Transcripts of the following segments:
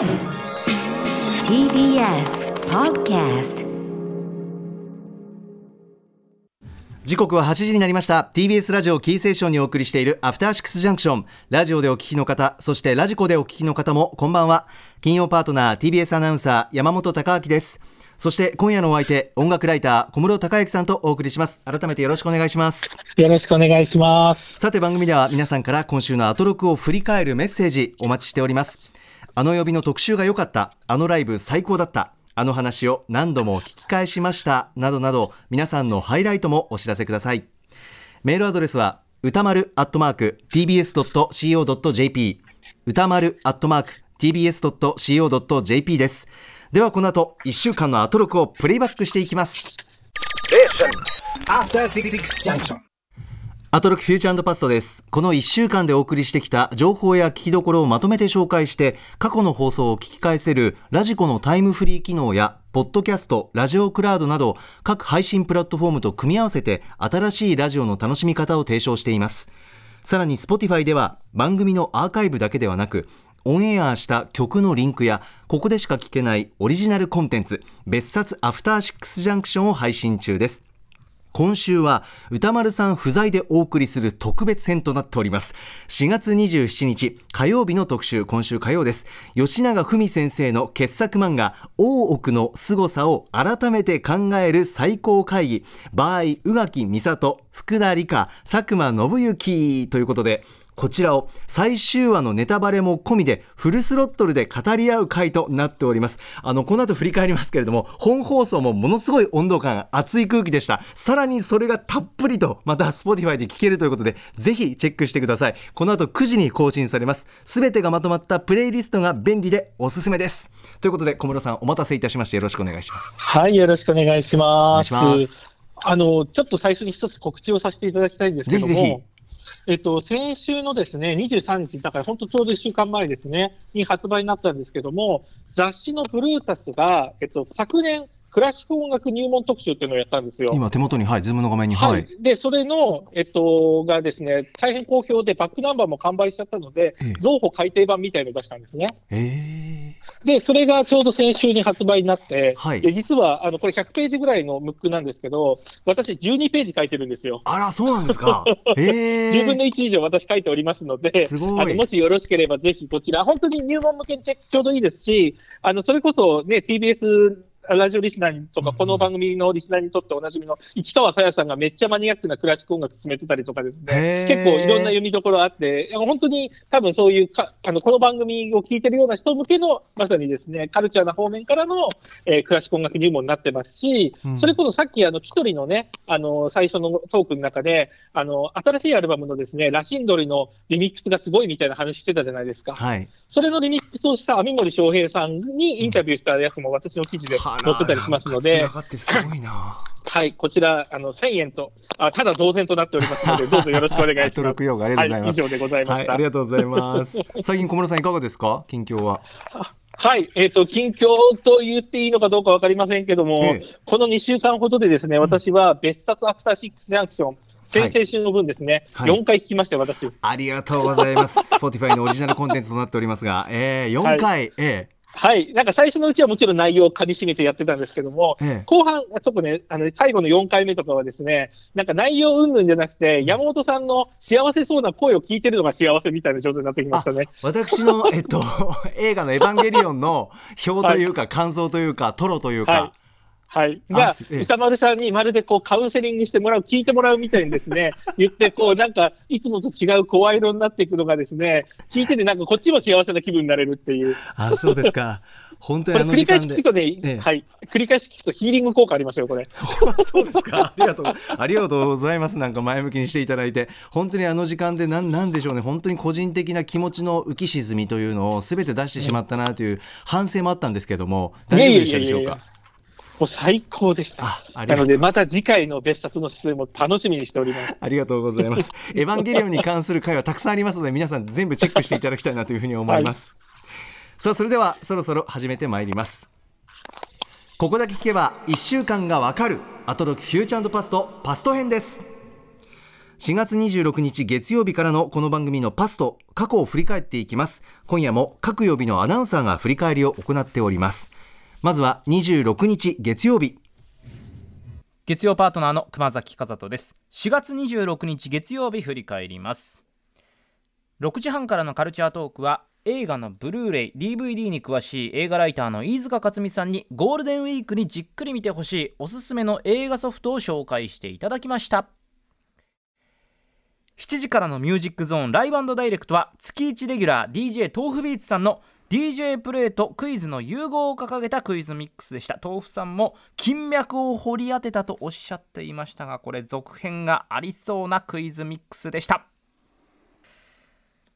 TBS Podcast 時刻は8時になりました。TBS ラジオキーセーションにお送りしているアフターシックスジャンクションラジオでお聞きの方そしてラジコでお聞きの方もこんばんは。金曜パートナー TBS アナウンサー山本貴明です。そして今夜のお相手音楽ライター小室孝之さんとお送りします。改めてよろしくお願いします。よろしくお願いします。さて番組では皆さんから今週のアトロクを振り返るメッセージお待ちしておりますあの曜日の特集が良かった。あのライブ最高だった。あの話を何度も聞き返しました。などなど皆さんのハイライトもお知らせください。メールアドレスは歌丸アットマーク tbs.co.jp 歌丸アットマーク tbs.co.jp です。ではこの後1週間のアトロクをプレイバックしていきます。アトロクフューチャーパストです。この1週間でお送りしてきた情報や聞きどころをまとめて紹介して、過去の放送を聞き返せるラジコのタイムフリー機能や、ポッドキャスト、ラジオクラウドなど、各配信プラットフォームと組み合わせて、新しいラジオの楽しみ方を提唱しています。さらに Spotify では、番組のアーカイブだけではなく、オンエアした曲のリンクや、ここでしか聞けないオリジナルコンテンツ、別冊アフターシックスジャンクションを配信中です。今週は歌丸さん不在でお送りする特別編となっております。4月27日火曜日の特集今週火曜です。吉永文先生の傑作漫画大奥の凄さを改めて考える最高会議場合宇垣美里福田理香佐久間信之ということでこちらを最終話のネタバレも込みでフルスロットルで語り合う回となっております。あの、この後振り返りますけれども、本放送もものすごい温度感、熱い空気でした。さらにそれがたっぷりと、また Spotify で聞けるということで、ぜひチェックしてください。この後9時に更新されます。すべてがまとまったプレイリストが便利でおすすめです。ということで、小室さんお待たせいたしましてよろしくお願いします。はい、よろしくお願いします。あの、ちょっと最初に一つ告知をさせていただきたいんですけども、ぜひぜひえっと、先週のですね、23日、だから本当ちょうど1週間前ですね、に発売になったんですけども、雑誌の BRUTUS が、えっと、昨年、クラシック音楽入門特集っていうのをやったんですよ。今手元に、はい、ズームの画面に、ははいい。。で、それの、えっと、がですね、大変好評で、バックナンバーも完売しちゃったのでええ、増補改訂版みたいのを出したんですね。えで、それがちょうど先週に発売になって、はいで実はあのこれ100ページぐらいのムックなんですけど、私、12ページ書いてるんですよ。ー、あら、そうなんですか。えー、10分の1以上私書いておりますので、すごいあのもしよろしければぜひこちら、本当に入門向けにチェックちょうどいいですし、あのそれこそね、TBS ラジオリスナーにとか、この番組のリスナーにとっておなじみの市川さやさんがめっちゃマニアックなクラシック音楽進めてたりとかですね、結構いろんな読みどころあって、本当に多分そういうかあのこの番組を聞いてるような人向けの、まさにですね、カルチャーな方面からの、えークラシック音楽入門になってますし、うんそれこそさっきあの、キトリのね、あの最初のトークの中で、あの新しいアルバムのですね、ラシンドリのリミックスがすごいみたいな話してたじゃないですか。はい。それのリミックスをした網森翔平さんにインタビューしたやつも私の記事で載ってたりしますのでつな、がってすごいな。はい、こちら、あの1000円とあ、ただ同然となっておりますので、どうぞよろしくお願いします。登録用語ありがとうございますは以上でございまはい、した。ありがとうございます。最近小室さんいかがですか？近況は。はい、えっ、と、近況と言っていいのかどうかわかりませんけども、ええこの2週間ほどでですね、私は別冊アフターシックスジャンクション、先々週の分ですね、はい4回聞きましたよ、私。ありがとうございます。Spotify のオリジナルコンテンツとなっておりますが、えー、4回、えはい、なんか最初のうちはもちろん内容をかみしめてやってたんですけども、ええ。後半、ちょっとね、あの最後の4回目とかはですね、なんか内容云々じゃなくて、山本さんの幸せそうな声を聞いてるのが幸せみたいな状態になってきましたね。私の、えっと、映画のエヴァンゲリオンの表というか、感想というか、トロというか、はいはい。が歌丸さんにまるでこうカウンセリングしてもらう、聞いてもらうみたいにですね、言って、こうなんか、いつもと違う声色になっていくのがですね、聞いててなんかこっちも幸せな気分になれるっていう。あ、そうですか。本当に繰り返し聞く。とね、ええはい。繰り返し聞くとヒーリング効果ありますよ、これ。そうですか。ありがとう。ありがとうございます。なんか前向きにしていただいて、本当にあの時間でなんなんでしょうね。本当に個人的な気持ちの浮き沈みというのをすべて出してしまったなという反省もあったんですけども、大丈夫でしたでしょうか？もう最高でした。なので、また次回の別冊の出演も楽しみにしております。ありがとうございます。エヴァンゲリオンに関する回はたくさんありますので、皆さん全部チェックしていただきたいなというふうに思います。さあ、それではそろそろ始めてまいります。ここだけ聞けば1週間がわかるアトロフューチャーパストパスト編です。4月26日月曜日からのこの番組のパスと過去を振り返っていきます今夜も各曜日のアナウンサーが振り返りを行っておりますまずは26日月曜日。月曜パートナーの熊崎和人です。4月26日月曜日振り返ります。6時半からのカルチャートークは映画のブルーレイ DVD に詳しい映画ライターの飯塚克美さんにゴールデンウィークにじっくり見てほしいおすすめの映画ソフトを紹介していただきました。7時からのミュージックゾーンライブダイレクトは月1レギュラー DJ tofubeats さんの DJ プレイとクイズの融合を掲げたクイズミックスでした。 tofu さんも金脈を掘り当てたとおっしゃっていましたがこれ続編がありそうなクイズミックスでした。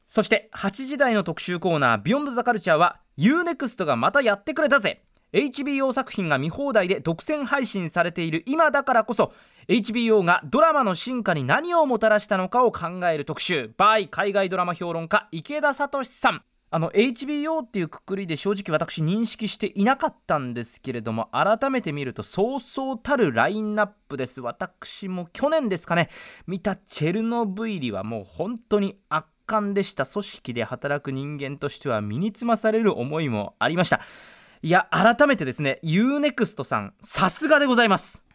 そして8時台の特集コーナー「 BEYOND THE CULTURE は U-NEXT がまたやってくれたぜ。HBO 作品が見放題で独占配信されている今だからこそ HBO がドラマの進化に何をもたらしたのかを考える特集。by 海外ドラマ評論家池田聡さん。あの HBO っていうくくりで正直私認識していなかったんですけれども改めて見るとそうそうたるラインナップです。私も去年ですかね。見たチェルノブイリはもう本当に圧巻でした。組織で働く人間としては身につまされる思いもありました。いや改めてですね UNEXT さんさすがでございます。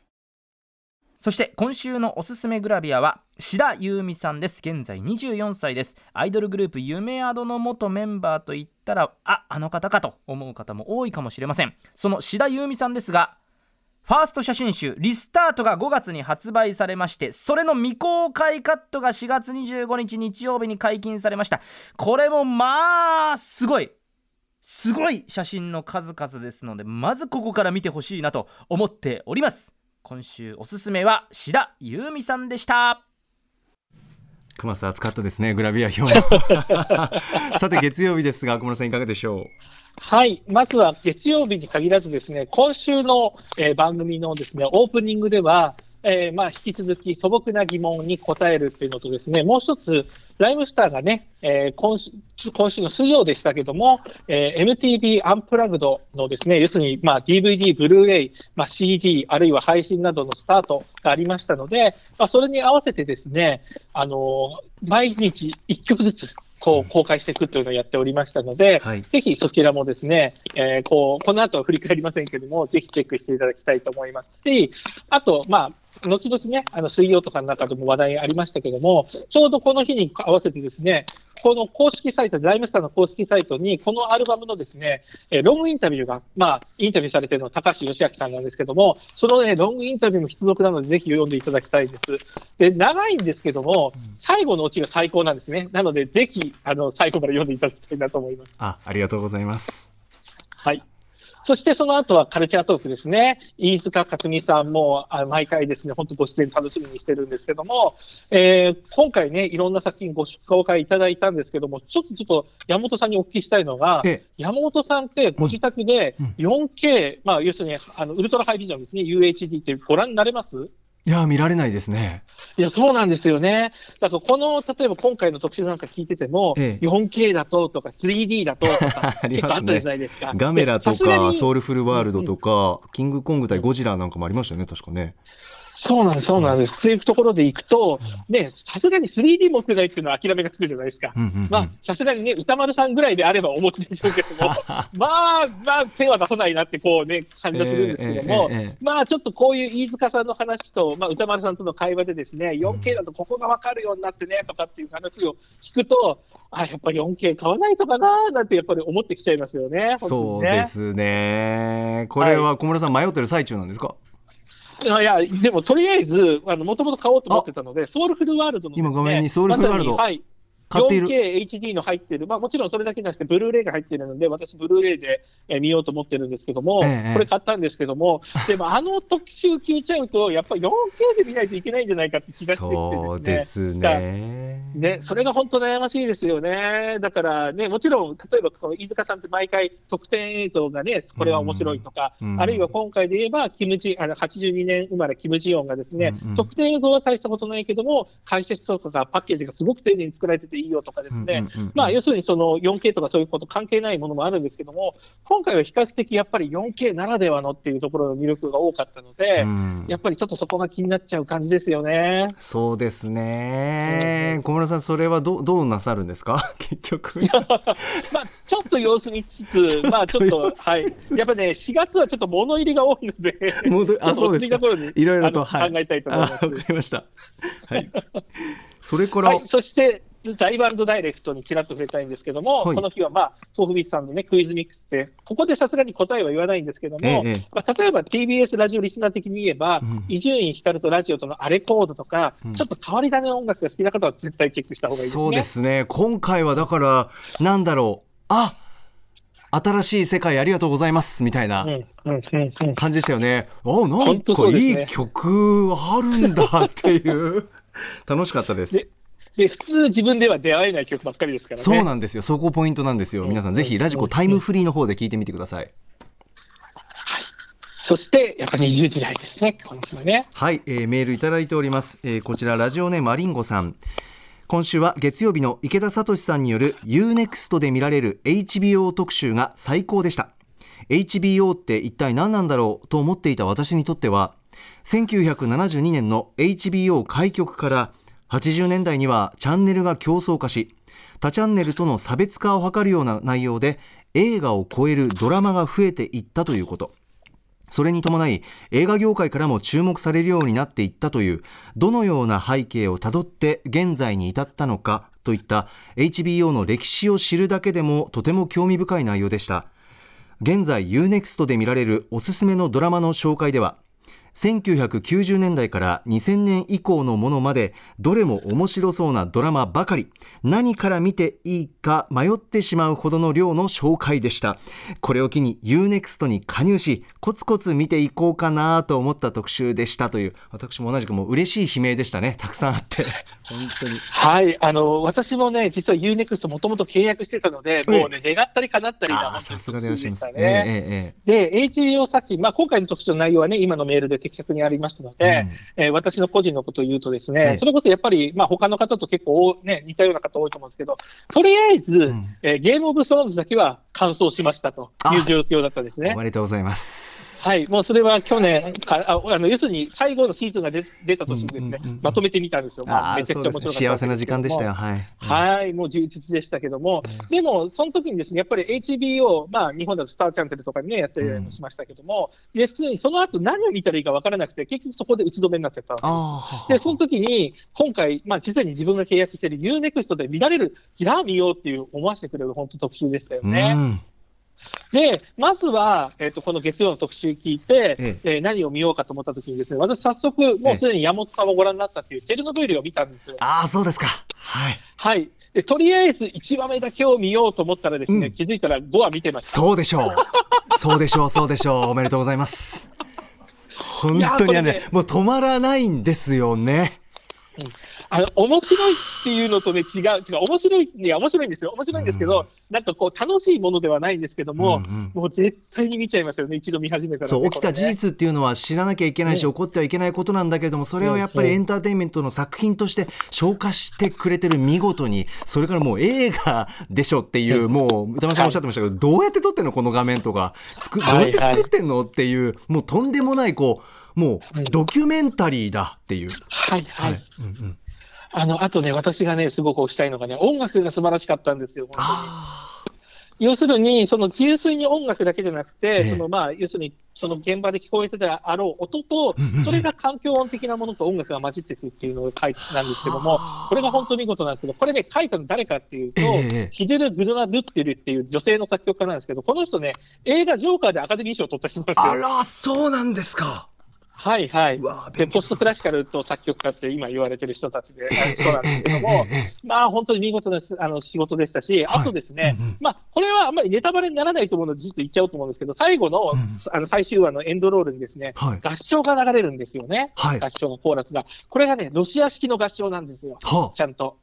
そして今週のおすすめグラビアは志田優美さんです。現在24歳です。アイドルグループ夢アドの元メンバーといったらああの方かと思う方も多いかもしれません。その志田優美さんですがファースト写真集「リスタート」が5月に発売されましてそれの未公開カットが4月25日日曜日に解禁されました。これもまあすごい。すごい写真の数々ですのでまずここから見てほしいなと思っております。今週おすすめは志田優美さんでした。熊須暑かったですねグラビア表。さて月曜日ですが小室さんいかがでしょう？はい、まずは月曜日に限らずですね、今週の、えー番組のですね、オープニングでは、えーまあ、引き続き素朴な疑問に答えるっていうのとですね、もう一つ、ライムスターがね、えー今週今週の水曜でしたけども、えー MTV アンプラグドのですね、要するに、まあ、DVD、ブルーレイ、まあ、CD、あるいは配信などのスタートがありましたので、まあ、それに合わせてですね、あのー毎日1曲ずつ、こう公開していくというのをやっておりましたので、はい。ぜひそちらもですね、えーこうこの後は振り返りませんけれども、ぜひチェックしていただきたいと思いますし、あと、まあ、後々ね、あの水曜とかの中でも話題ありましたけども、ちょうどこの日に合わせてですね、この公式サイト、ライムスターの公式サイトに、このアルバムのですね、えーロングインタビューが、まあ、インタビューされているのは高橋義明さんなんですけども、そのね、ロングインタビューも必読なので、ぜひ読んでいただきたいです。で、長いんですけども、最後のオチが最高なんですね。なので、ぜひ、あの、最後まで読んでいただきたいなと思います。あありがとうございますはい。そしてその後はカルチャートークですね。飯塚克美さんもあ毎回ですね、本当ご出演楽しみにしてるんですけども、えー今回ね、いろんな作品ご紹介いただいたんですけども、ちょっとちょっと山本さんにお聞きしたいのが、え山本さんってご自宅でうん。4K、まあ要するにあのウルトラハイビジョンですね、UHD ってご覧になれます？いや見られないですね。いや、そうなんですよね。だからこの、例えば今回の特集なんか聞いてても、ええ。4K だととか 3D だととか ありますね。結構あったじゃないですか。ガメラとかソウルフルワールドとか、キングコング対ゴジラなんかもありましたよね確かねそうなんです、そうなんです。というところでいくと、ね、さすがに 3D 持ってないっていうのは諦めがつくじゃないですか。うんうんうん。まあ、さすがにね、歌丸さんぐらいであればお持ちでしょうけども、まあ、まあ、手は出さないなって、こうね、感じがするんですけども、まあ、ちょっとこういう飯塚さんの話と、まあ、歌丸さんとの会話でですね、4K だとここが分かるようになってね、とかっていう話を聞くと、あ、やっぱり 4K 買わないとかな、なんてやっぱり思ってきちゃいますよね、本当そう。ですね。これは小室さん迷ってる最中なんですか、いやいや、でもとりあえず、もともと買おうと思ってたので、ソウルフルワールドのね、今画面にソウルフルワールド。まはい 4KHD の入ってる、まあ、もちろんそれだけじゃなくて、ブルーレイが入ってるので、私、ブルーレイで、えー見ようと思ってるんですけども、ええこれ買ったんですけども、でもあの特集聞いちゃうと、やっぱり 4K で見ないといけないんじゃないかって気がしてきてそうでですすね。ねね、それが本当悩ましいですよね。だからね、もちろん、例えばこの飯塚さんって毎回特典映像がね、これは面白いとか、うんあるいは今回で言えば、キムジあの82年生まれ、キム・ジヨンがですね、うんうん。特典映像は大したことないけども、解説とかがパッケージがすごく丁寧に作られてていいよとかですね、まあ、要するにその 4K とかそういうこと関係ないものもあるんですけども、今回は比較的やっぱり 4K ならではのっていうところの魅力が多かったので、うん。やっぱりちょっとそこが気になっちゃう感じですよね。そうですね、小室さん、それはどうどうなさるんですか、結局。まあ、ちょっと様子見つつ、まあちょっと、はい、やっぱね、4月はちょっと物入りが多いので、あちょっと落ち着いろいろと、はい、考えたいと思います。あわかりました。はい。それから、はい、そして、ライブダイレクトにちらっと触れたいんですけども、はい。この日は、まあ、豆腐ビスさんの、ね、クイズミックスって、ここでさすがに答えは言わないんですけども、ええ。ええまあ、例えば TBS ラジオリスナー的に言えばうん伊集院光とラジオとのアレコードとか、うん。ちょっと変わり種の音楽が好きな方は絶対チェックした方がいいですね。そうですね、今回はだから、なんだろう、あ新しい世界ありがとうございますみたいな感じでしたよね。あなんかいい曲あるんだっていう、楽しかったです。でで普通、自分では出会えない曲ばっかりですからね。そうなんですよ、そこポイントなんですよ。皆さん、ぜひラジコタイムフリーの方で聞いてみてください。そして、やっぱり20時台ですね、この日はね。はい、えーメールいただいております、えーこちらラジオネームアリンゴさん今週は月曜日の池田聡さんによる UNEXT で見られる HBO 特集が最高でした HBO って一体何なんだろうと思っていた私にとっては1972年の HBO 開局から80年代にはチャンネルが競争化し他チャンネルとの差別化を図るような内容で映画を超えるドラマが増えていったということ。それに伴い映画業界からも注目されるようになっていったというどのような背景をたどって現在に至ったのかといった HBO の歴史を知るだけでもとても興味深い内容でした。現在 UNEXT で見られるおすすめのドラマの紹介では1990年代から2000年以降のものまでどれも面白そうなドラマばかり。何から見ていいか迷ってしまうほどの量の紹介でした。これを機に UNEXT に加入しコツコツ見ていこうかなと思った特集でした。という私も同じくもう嬉しい悲鳴でしたね。たくさんあって。本当に。はい、あの私もね、実は UNEXT もともと契約してたので、もうね、願ったり叶ったりさすがでいらっしゃいますね。えええで、HBO 作品、まあ、今回の特集の内容はね、今のメールで的確にありましたので、えー私の個人のことを言うとですね、ええそれこそやっぱり、まあ、他の方と結構、ね、似たような方多いと思うんですけど、とりあえず、ん。えーゲームオブスローンズだけは完走しましたという状況だったんですね。えお。めでとうございますはい、もうそれは去年かああの、要するに最後のシーズンが出出た年にですね、うんうんうんうん。まとめてみたんですよ。まあ、あめちゃくちゃ面白かった幸せな時間でしたよ。はい。はい、もう充実でしたけども、でも、その時にですね、やっぱり HBO、まあ、日本だとスターチャンネルとかにね、やったりもしましたけども、要するにその後何を見たらいいか分からなくて、結局そこで打ち止めになっちゃった。で、その時に、今回、まあ、実際に自分が契約している UNEXT で見られる、じゃあ見ようっていう思わせてくれる本当特集でしたよね。うんで、まずは、えっ、と、この月曜の特集聞いて、ええー何を見ようかと思った時にですね、私早速、もうすでに山本さんもご覧になったっていうチェルノブイリを見たんですよ。ああそうですかはいはい。で、とりあえず1話目だけを見ようと思ったらですね、うん気づいたら5話見てました。そうでしょう。そうでしょう、そうでしょう。おめでとうございます。本当にねね、もう止まらないんですよね。あの、面白いっていうのとね、違う、違う、面白い、いや、面白いんですよ。面白いんですけど、なんかこう、楽しいものではないんですけども、うんうん。もう絶対に見ちゃいますよね、一度見始めたら、ね。そう、起きた事実っていうのは知らなきゃいけないし、うん起こってはいけないことなんだけれども、それをやっぱりエンターテインメントの作品として消化してくれてる見事に、それからもう映画でしょっていう、もう、歌丸さんおっしゃってましたけど、どうやって撮ってんのこの画面とか、つくどうやって作ってんのっていう、もうとんでもない、こう、もうドキュメンタリーだっていう。はい、はい。うんうんあの、あとね、私がね、すごく推したいのがね、音楽が素晴らしかったんですよ、本当に。あ要するに、その純粋に音楽だけじゃなくて、ええそのまあ、要するに、その現場で聞こえてたあろう音とそれが環境音的なものと音楽が混じっていくっていうのが書いてなんですけども、これが本当に見事なんですけど、これね、書いたの誰かっていうと、ええヒデル・グドナ・ドゥッテルっていう女性の作曲家なんですけど、この人ね、映画ジョーカーでアカデミー賞を取った人なんですよ。あら、そうなんですか。はいはい。で、ポストクラシカルと作曲家って今言われてる人たちで、あ そうなんですけども、まあ本当に見事なあの仕事でしたし、はいあとですね、うんうんまあこれはあんまりネタバレにならないと思うので、ずっと言っちゃおうと思うんですけど、最後の,、うんあの最終話のエンドロールにですね、はい。合唱が流れるんですよね。はい。合唱のコーラスが。これがね、ロシア式の合唱なんですよ。はちゃんと。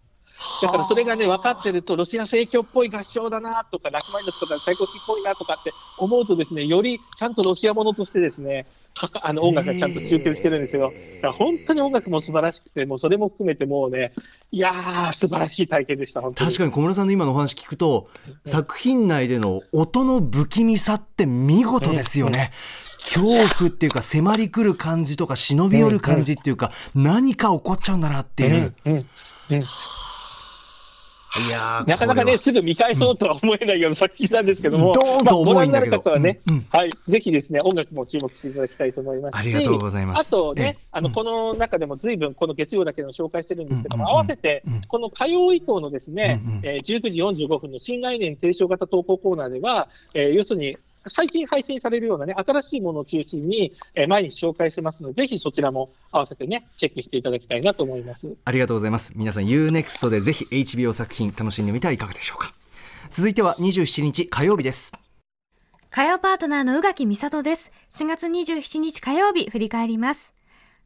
だからそれがね、分かってると、ロシア正教っぽい合唱だなとか、ラクマニノフとか、サイコスキっぽいなとかって思うとですね、よりちゃんとロシアものとしてですね、かかあの音楽がちゃんと集結してるんですよ。だから本当に音楽も素晴らしくて、もうそれも含めてもうね、いやー、素晴らしい体験でした。確かに小室さんの今のお話聞くと、作品内での音の不気味さって見事ですよね。恐怖っていうか迫り来る感じとか忍び寄る感じっていうか、何か起こっちゃうんだなっていう。うんうんうんいやーなかなかね、すぐ見返そうとは思えないような作品なんですけども、ドーンと重いんだけど。まあご覧になる方はね、うんはい、ぜひですね、音楽も注目していただきたいと思いますし、ありがとうございます。あとええ。ね、あの、うん。この中でも随分、この月曜だけでも紹介してるんですけども、合わせてうん、この火曜以降のですね、えー19時45分の新概念提唱型投稿コーナーでは、えー要するに、最近配信されるようなね、新しいものを中心に、えー毎日紹介してますので、ぜひそちらも合わせてね、チェックしていただきたいなと思います。ありがとうございます。皆さん UNEXT でぜひ HBO 作品楽しんでみてはいかがでしょうか。続いては27日火曜日です。火曜パートナーの宇垣美里です。4月27日火曜日振り返ります。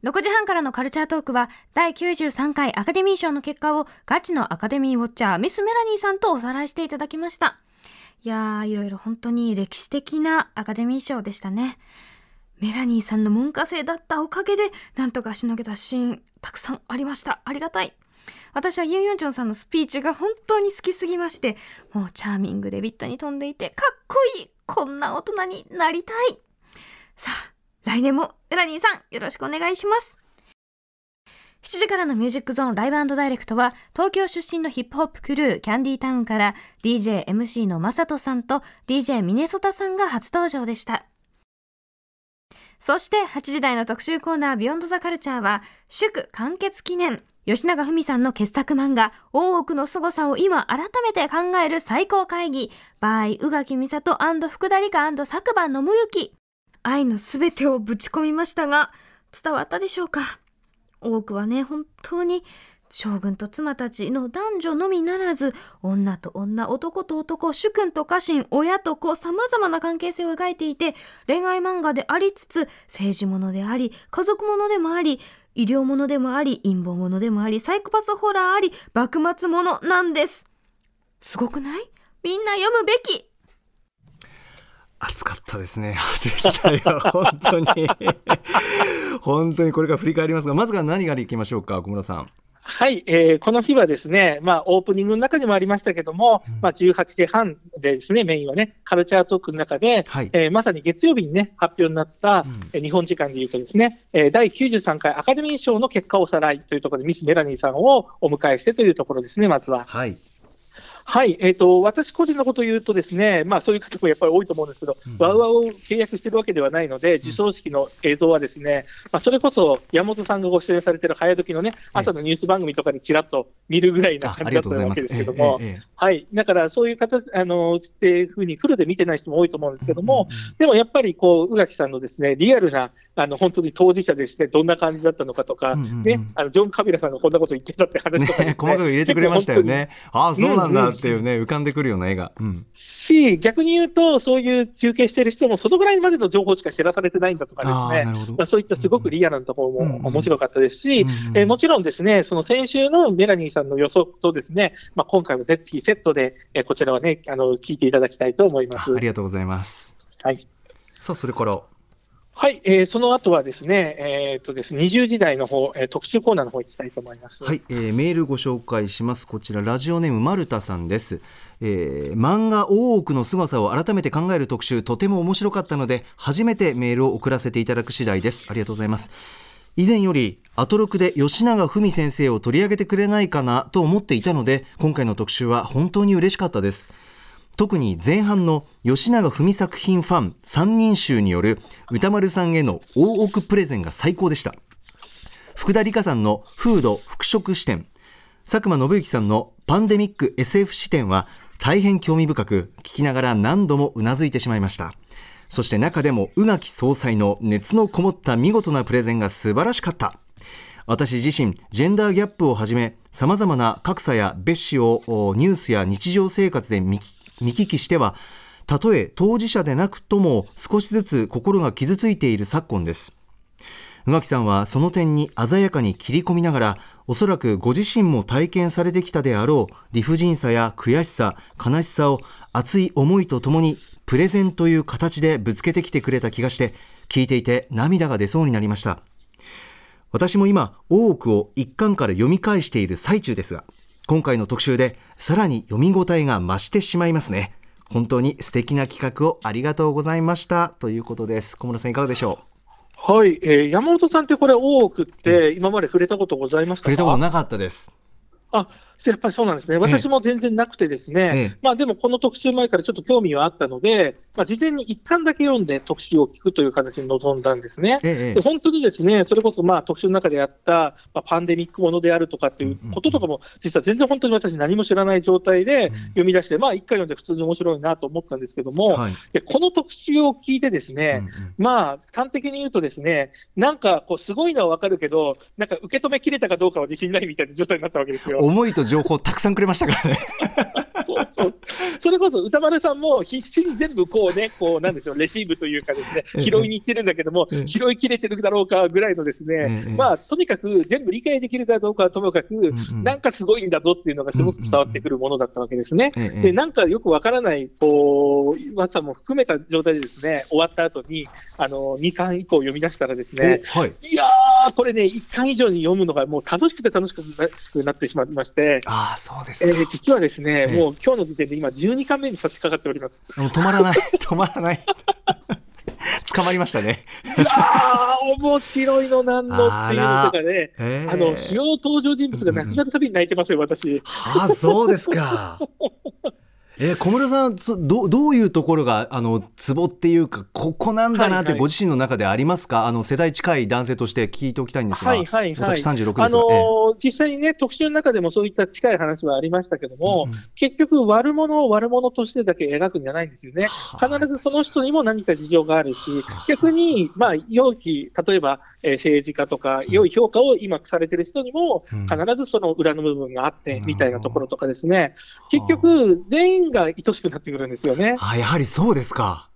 6時半からのカルチャートークは第93回アカデミー賞の結果をガチのアカデミーウォッチャーミス・メラニーさんとおさらいしていただきました。いやー、いろいろ本当に歴史的なアカデミー賞でしたね。メラニーさんの門下生だったおかげでなんとかしのげたシーンたくさんありました。ありがたい。私はユン・ヨンチョンさんのスピーチが本当に好きすぎまして、もうチャーミングでビットに飛んでいてかっこいいこんな大人になりたいさあ、来年もメラニーさんよろしくお願いします。7時からのミュージックゾーンライブダイレクトは東京出身のヒップホップクルーキャンディータウンから DJMC のマサトさんと DJ ミネソタさんが初登場でした。そして8時台の特集コーナービヨンドザカルチャーは祝完結記念。吉永文さんの傑作漫画大奥の凄さを今改めて考える最高会議。by 宇垣美里福田理香昨晩信行愛のすべてをぶち込みましたが伝わったでしょうか？多くはね本当に将軍と妻たちの男女のみならず女と女男と男主君と家臣親と子さまざまな関係性を描いていて恋愛漫画でありつつ政治ものであり家族ものでもあり医療ものでもあり陰謀ものでもありサイコパスホラーあり幕末ものなんです。すごくない？みんな読むべき。暑かったですね。8時台は本当に 本当にこれから振り返りますが、まずは何からいきましょうか、小室さん。はい、えーこの日はですね、まあ、オープニングの中にもありましたけども、まあ、18時半でですね、メインはね、カルチャートークの中で、はいえーまさに月曜日にね、発表になった、えー日本時間でいうとですね、えー第93回アカデミー賞の結果をおさらいというところで、ミス・メラニーさんをお迎えしてというところですね、まずは。はい。はい、えー、と私個人のことを言うと、ですね、まあ、そういう方もやっぱり多いと思うんですけど、ワウワウを契約してるわけではないので、授賞式の映像はですね、まあ、それこそ山本さんがご出演されてる早時のね、朝のニュース番組とかでちらっと見るぐらいなあ感じだったわけですけども、ええええ。はい、だからそういう形、あのっていうふうにフルで見てない人も多いと思うんですけども、でもやっぱりこう宇垣さんのですねリアルなあの本当に当事者でして、どんな感じだったのかとか、うんうんうん。ね、あのジョン・カビラさんがこんなこと言ってたって話とかね、ね、細かく入れてくれましたよね。ああ、そうなんだ。うんうんっていうね、浮かんでくるような絵が。うん。し、逆に言うと、そういう中継してる人も、そのぐらいまでの情報しか知らされてないんだとかですね、なるほど。まあ、そういったすごくリアルなところも面白かったですし、えーもちろんですね、その先週のメラニーさんの予測とですね、まあ、今回もぜひセットで、えーこちらはね、あの聞いていただきたいと思います。あありがとうございます。はいさあ、それから、はい、えーその後はですね、えーっとですね、20時台の方、えー特集コーナーの方行きたいと思います。はい、えーメールご紹介します。こちら、ラジオネーム、マルタさんです。えー漫画大奥の凄さを改めて考える特集、とても面白かったので、初めてメールを送らせていただく次第です。ありがとうございます。以前より、アトロクで吉永文先生を取り上げてくれないかなと思っていたので、今回の特集は本当に嬉しかったです。特に前半の吉永文作品ファン3人集による歌丸さんへの大奥プレゼンが最高でした。福田理香さんのフード服飾視点佐久間信之さんのパンデミック SF 視点は大変興味深く聞きながら何度もうなずいてしまいましたそして中でも宇垣総裁の熱のこもった見事なプレゼンが素晴らしかった私自身ジェンダーギャップをはじめさまざまな格差や蔑視をニュースや日常生活で見聞見聞きしてはたとえ当事者でなくとも少しずつ心が傷ついている昨今です宇垣さんはその点に鮮やかに切り込みながらおそらくご自身も体験されてきたであろう理不尽さや悔しさ、悲しさを熱い思いとともにプレゼンという形でぶつけてきてくれた気がして、聞いていて涙が出そうになりました。私も今、大奥を一巻から読み返している最中ですが、今回の特集でさらに読み応えが増してしまいますね。本当に素敵な企画をありがとうございました。ということです。小室さんいかがでしょう？はい、えー山本さんってこれ、大奥って今まで触れたことございましたか？触れたことなかったです。あやっぱりそうなんですね、私も全然なくてですね、ええ。まあ、でもこの特集前からちょっと興味はあったので、まあ、事前に一巻だけ読んで特集を聞くという形に臨んだんですね。ええで本当にですね、それこそまあ特集の中でやった、まあ、パンデミックものであるとかっていうこととかも、実は全然本当に私、何も知らない状態で読み出して、まあ、一回読んで普通に面白いなと思ったんですけども、はい。でこの特集を聞いてですね、うんうん。まあ、端的に言うとですね、なんかこう、すごいのはわかるけど、なんか受け止めきれたかどうかは自信ないみたいな状態になったわけですよ。思いと情報たくさんくれましたからね。そうそう。それこそ歌丸さんも必死に全部こうね、こうなんでしょう、レシーブというかですね、ええ。拾いに行ってるんだけども、ええ。拾いきれてるだろうかぐらいのですね、ええ。まあ、とにかく全部理解できるかどうかはともかく、なんかすごいんだぞっていうのがすごく伝わってくるものだったわけですね。ええで、なんかよくわからない、こう、噂も含めた状態でですね、終わった後に、あの、2巻以降読み出したらですね、おはい。いやー、これね、1巻以上に読むのがもう楽しくて楽しくなってしまいまして、ああ、そうですか。えー実はですね、ええもう今日の時点で今12巻目に差し掛かっております。もう止まらない。止まらない。捕まりましたね。ああ、面白いのなんのっていうのとかね、えあの、主要登場人物が亡くなるたびに泣いてますよ、私。はあ、そうですか。えー小室さんそどどういうところがあのツボっていうかここなんだなっはいはい。てご自身の中でありますか、あの世代近い男性として聞いておきたいんですが、はいはいはい。私36ですが、あのーええ。実際にね、特集の中でもそういった近い話はありましたけども、うん。うん結局悪者を悪者としてだけ描くんじゃないんですよね。は必ずその人にも何か事情があるし、逆に、まあ、良き、例えば、えー政治家とか、良い評価を今されてる人にも、うん必ずその裏の部分があって、みたいなところとかですね。結局、全員が愛しくなってくるんですよね。あやはりそうですか。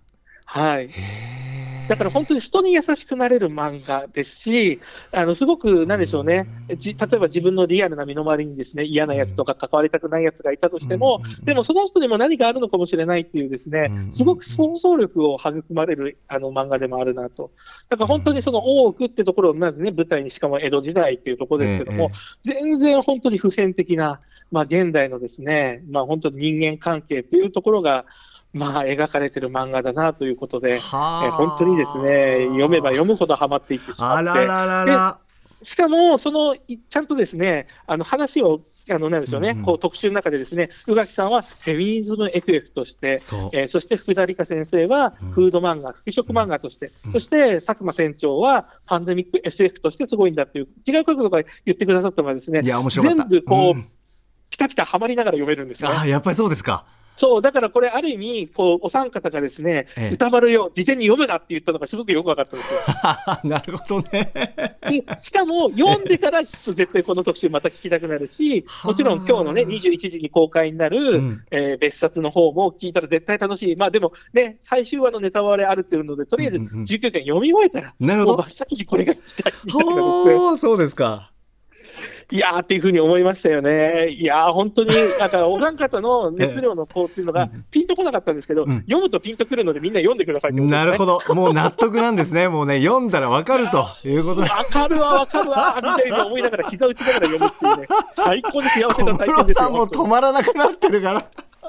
はい。だから本当に人に優しくなれる漫画ですし、あのすごく、なんでしょうね、じ例えば自分のリアルな身の回りにですね嫌なやつとか関わりたくないやつがいたとしても、でもその人にも何かあるのかもしれないっていう、ですねうんすごく想像力を育まれるあの漫画でもあるなと。だから本当にその大奥ってところをまずね、舞台にしかも江戸時代っていうところですけども、全然本当に普遍的な、まあ、現代のですね、まあ、本当に人間関係っていうところが、まあ、描かれてる漫画だなということで、はあえ本当にですね、読めば読むほどハマっていってしまって、あらららら。しかも、その、いちゃんとですね、あの話を、あの、なんでしょうね、うんうんこう特集の中でですね、宇垣さんはフェミニズム FF として、そう。えーそして福田理香先生はうんフード漫画、服飾漫画として、うんそして佐久間船長はパンデミック SF としてすごいんだっていう、違う角度から言ってくださったのがですねい、や面白かった。全部こう、んピタピタはまりながら読めるんですよね。あやっぱりそうですか。そう、だからこれ、ある意味、こうお三方がですね、ええ歌丸よ、事前に読むなって言ったのがすごくよく分かったんですよ。なるほどね。でしかも、読んでから絶対この特集また聞きたくなるし、もちろん今日のね、21時に公開になる、うんえー別冊の方も聞いたら絶対楽しい。まあでもね、最終話のネタバレあるっていうので、とりあえずうんうんうん19巻読み終えたら、なるほどもう真っ先にこれが聞きたいみたいなですね。そうですか。いやーっていうふうに思いましたよね。いやー本当に、だからお三方の熱量のこうっていうのが ピンとこなかったんですけど、うん読むとピンとくるのでみんな読んでくださいねなるほど。もう納得なんですね。もうね、読んだらわかるということで。わかるわ、わかるわ、みたいに思いながら、膝打ちながら読むっていうね、最高に幸せ小な体験ですよ。室さんも止まらなくなってるから。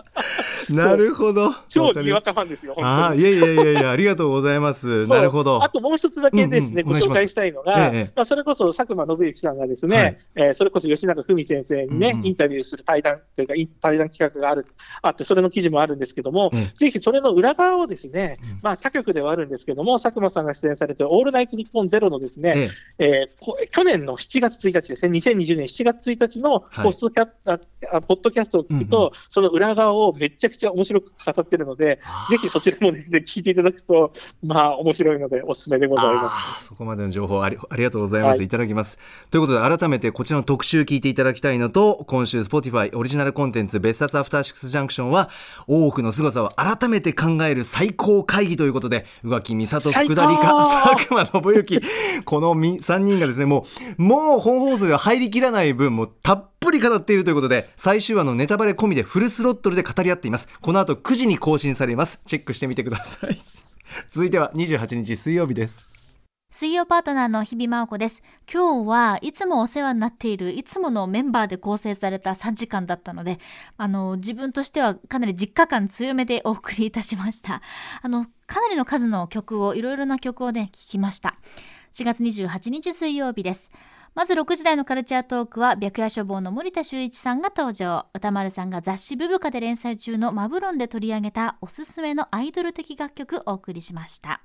なるほど。超にわかファンですよ、本ああ。いやいやいやいや、ありがとうございます。なるほど。あともう一つだけですね、うんうんご紹介したいのが、ええまあ、それこそ佐久間信之さんがですね、はい。えーそれこそ吉永文先生にね、うんうんインタビューする対談というか、対談企画があるあって、それの記事もあるんですけども、ええ。ぜひそれの裏側をですね、うん。まあ、他局ではあるんですけども、佐久間さんが出演されているオールナイトニッポンゼロのですね、ええ。ーこ去年の7月1日ですね、2020年7月1日のはい。ポストキャ、ああポッドキャストを聞くと、うんうその裏側ーをめちゃくちゃ面白く語ってるので、ぜひそちらもですね、聞いていただくと、まあ、面白いので、おすすめでございます。そこまでの情報ありありがとうございます、はい。い、ただきます。ということで改めてこちらの特集聞いていただきたいのと今週 Spotify オリジナルコンテンツ別冊アフターシックスジャンクションは大奥の凄さを改めて考える最高会議ということで宇垣美里福田理香 佐久間信之この3人がですねもうもう本放送では入りきらない分もうたっぷり語っているということで最終話のネタバレ込みでフルスロットルで語り合っていますこの後9時に更新されますチェックしてみてください 続いては28日水曜日です水曜パートナーの日々真央子です。今日はいつもお世話になっているいつものメンバーで構成された3時間だったので、あの、自分としてはかなり実家感強めでお送りいたしました。あの、かなりの数の曲を、いろいろな曲をね、聴きました。4月28日水曜日です。まず6時台のカルチャートークは白夜処方の森田修一さんが登場。歌丸さんが雑誌ブブカで連載中のマブロンで取り上げたおすすめのアイドル的楽曲をお送りしました。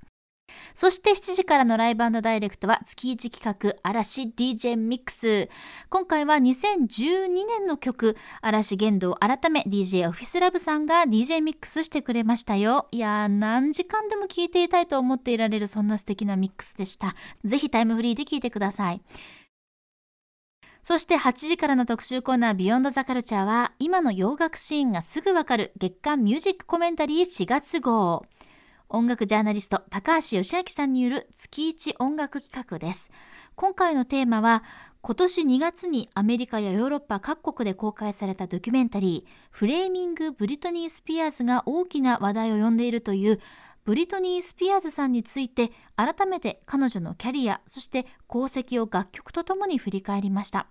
そして7時からのライブダイレクトは月1企画嵐 DJ ミックス。今回は2012年の曲嵐言動改め DJ オフィスラブさんが DJ ミックスしてくれましたよ。いやー何時間でも聴いていたいと思っていられるそんな素敵なミックスでした。ぜひタイムフリーで聴いてください。そして8時からの特集コーナービヨンドザカルチャーは今の洋楽シーンがすぐわかる月間ミュージックコメンタリー4月号。音楽ジャーナリスト高橋義明さんによる月一音楽企画です。今回のテーマは今年2月にアメリカやヨーロッパ各国で公開されたドキュメンタリーフレーミング・ブリトニー・スピアーズが大きな話題を呼んでいるというブリトニー・スピアーズさんについて改めて彼女のキャリアそして功績を楽曲とともに振り返りました。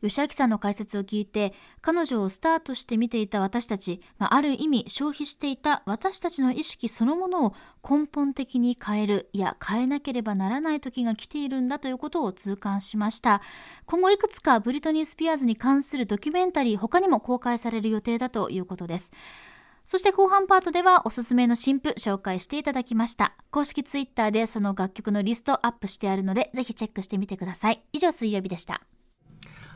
吉明さんの解説を聞いて彼女をスタートして見ていた私たち、まあ、ある意味消費していた私たちの意識そのものを根本的に変えるいや変えなければならない時が来ているんだということを痛感しました今後いくつかブリトニー・スピアーズに関するドキュメンタリー他にも公開される予定だということですそして後半パートではおすすめの新譜紹介していただきました。公式ツイッターでその楽曲のリストアップしてあるのでぜひチェックしてみてください。以上水曜日でした。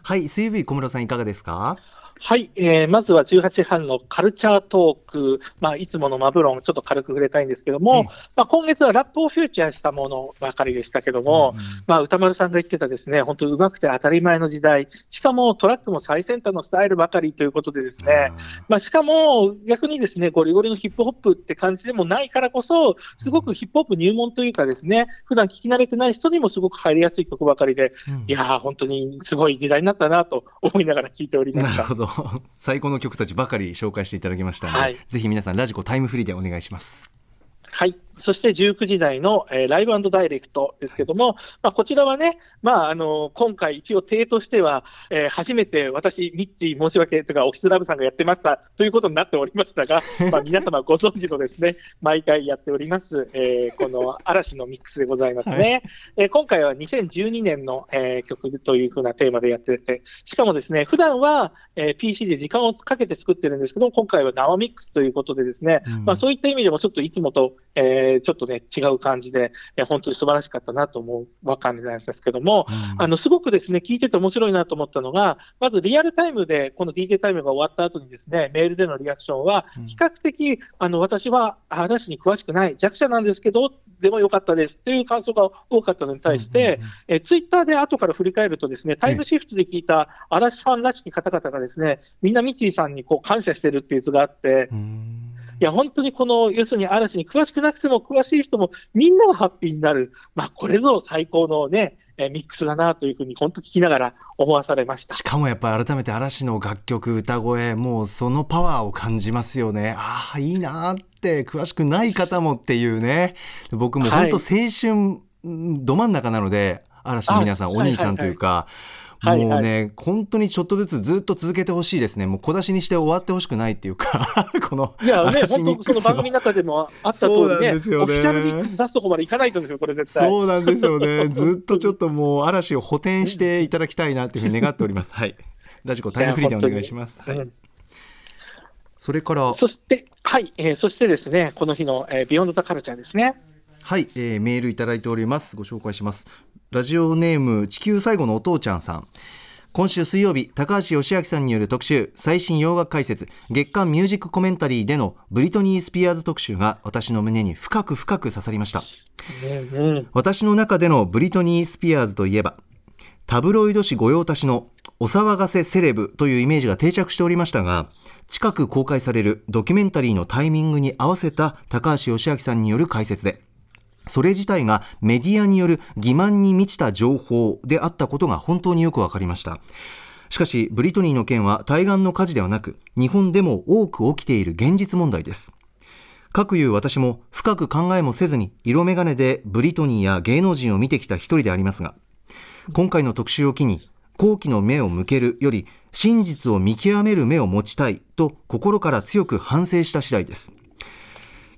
はい、水曜日小室さんいかがですか？はい、えーまずは18半のカルチャートーク、まあ、いつものマブロン、ちょっと軽く触れたいんですけども、まあ、今月はラップをフューチャーしたものばかりでしたけども、まあ、歌丸さんが言ってたですね、本当、うまくて当たり前の時代、しかもトラックも最先端のスタイルばかりということでですね、まあ、しかも逆にですね、ゴリゴリのヒップホップって感じでもないからこそ、すごくヒップホップ入門というかですね、普段聞き慣れてない人にもすごく入りやすい曲ばかりで、いやー、本当にすごい時代になったなと思いながら聞いておりました。なるほ。ど 最高の曲たちばかり紹介していただきましたので、はいぜひ皆さんラジコタイムフリーでお願いしますはい。そして19時台の、えーライブダイレクトですけども、まあ、こちらはね、まあ、あの今回一応体としては、えー初めて私、ミッチー申し訳とか、オフィスラブさんがやってましたということになっておりましたが、まあ、皆様ご存知のですね、毎回やっております、えーこの嵐のミックスでございますね。えー今回は2012年の、えー曲というふうなテーマでやってて、しかもですね、普段は、えー PC で時間をかけて作ってるんですけど、今回は生ミックスということでですね、うん。まあ、そういった意味でもちょっといつもと、えーちょっとね、違う感じで、いや本当に素晴らしかったなと思うわかんなんですけども、あのすごくですね聞いてて面白いなと思ったのが、まずリアルタイムで、この DJ タイムが終わった後にですねメールでのリアクションは、比較的、あの私は話に詳しくない、弱者なんですけど、でもよかったですという感想が多かったのに対して、えツイッターで後から振り返ると、ですねタイムシフトで聞いた嵐ファンらしき方々がですねみんなミッチーさんにこう感謝してるっていう図があって。いや本当にこの要するに嵐に詳しくなくても詳しい人もみんながハッピーになる、まあ、これぞ最高の、ね、えーミックスだなというふうに本当聞きながら思わされました。し。かもやっぱり改めて嵐の楽曲歌声もうそのパワーを感じますよね。ああいいなーって詳しくない方もっていうね。僕も本当青春うんど真ん中なので嵐の皆さんあお兄さんというか、はいはいもうね、本当にちょっとずつずっと続けてほしいですねもう小出しにして終わってほしくないっていうか このいやね、本当、その番組の中でもあった通りね、ですよねオフィシャルミックス出すとこまでいかないとですよ、これ絶対。そうなんですよね。ずっとちょっともう嵐を補填していただきたいなっていうふうに願っております。はい。ラジコタイムフリーでお願いします。はい。うんそれから、そして、はい、えーそしてですね、この日の、えービヨンドザカルチャーですね。はい、えーメールいただいております。ご紹介します。ラジオネーム地球最後のお父ちゃんさん。今週水曜日高橋義明さんによる特集最新洋楽解説月間ミュージックコメンタリーでのブリトニー・スピアーズ特集が私の胸に深く深く刺さりましたうんうん私の中でのブリトニー・スピアーズといえばタブロイド紙御用達のお騒がせセレブというイメージが定着しておりましたが近く公開されるドキュメンタリーのタイミングに合わせた高橋義明さんによる解説でそれ自体がメディアによる欺瞞に満ちた情報であったことが本当によくわかりました。しかしブリトニーの件は対岸の火事ではなく日本でも多く起きている現実問題です。各いう私も深く考えもせずに色眼鏡でブリトニーや芸能人を見てきた一人でありますが今回の特集を機に好奇の目を向けるより真実を見極める目を持ちたいと心から強く反省した次第です。